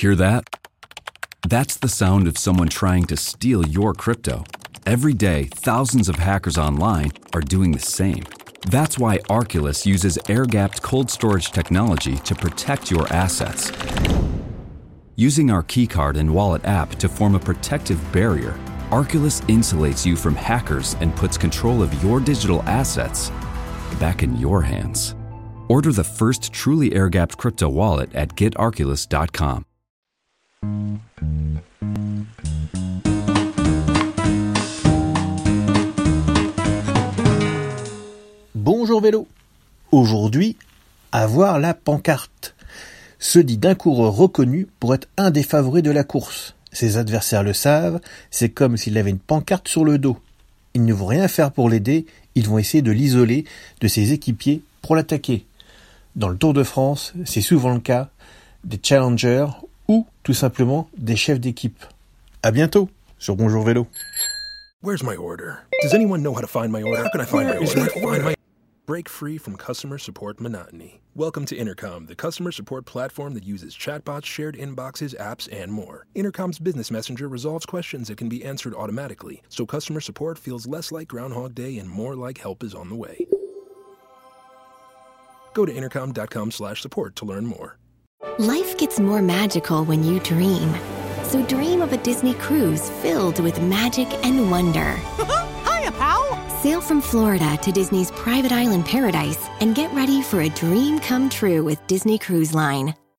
Hear that? That's the sound of someone trying to steal your crypto. Every day, thousands of hackers online are doing the same. That's why Arculus uses air gapped cold storage technology to protect your assets. Using our keycard and wallet app to form a protective barrier, Arculus insulates you from hackers and puts control of your digital assets back in your hands. Order the first truly air gapped crypto wallet at getarculus.com. Bonjour vélo. Aujourd'hui, avoir la pancarte se dit d'un coureur reconnu pour être un des favoris de la course. Ses adversaires le savent, c'est comme s'il avait une pancarte sur le dos. Ils ne vont rien faire pour l'aider, ils vont essayer de l'isoler de ses équipiers pour l'attaquer. Dans le Tour de France, c'est souvent le cas des challengers ou tout simplement des chefs d'équipe. À bientôt sur Bonjour Vélo. Where's my order? Does anyone know how to find my order? How can I find my order? Break free from customer support monotony. Welcome to Intercom, the customer support platform that uses chatbots, shared inboxes, apps, and more. Intercom's business messenger resolves questions that can be answered automatically, so customer support feels less like Groundhog Day and more like help is on the way. Go to intercom.com/support to learn more. Life gets more magical when you dream. So dream of a Disney cruise filled with magic and wonder. Sail from Florida to Disney's private island paradise and get ready for a dream come true with Disney Cruise Line.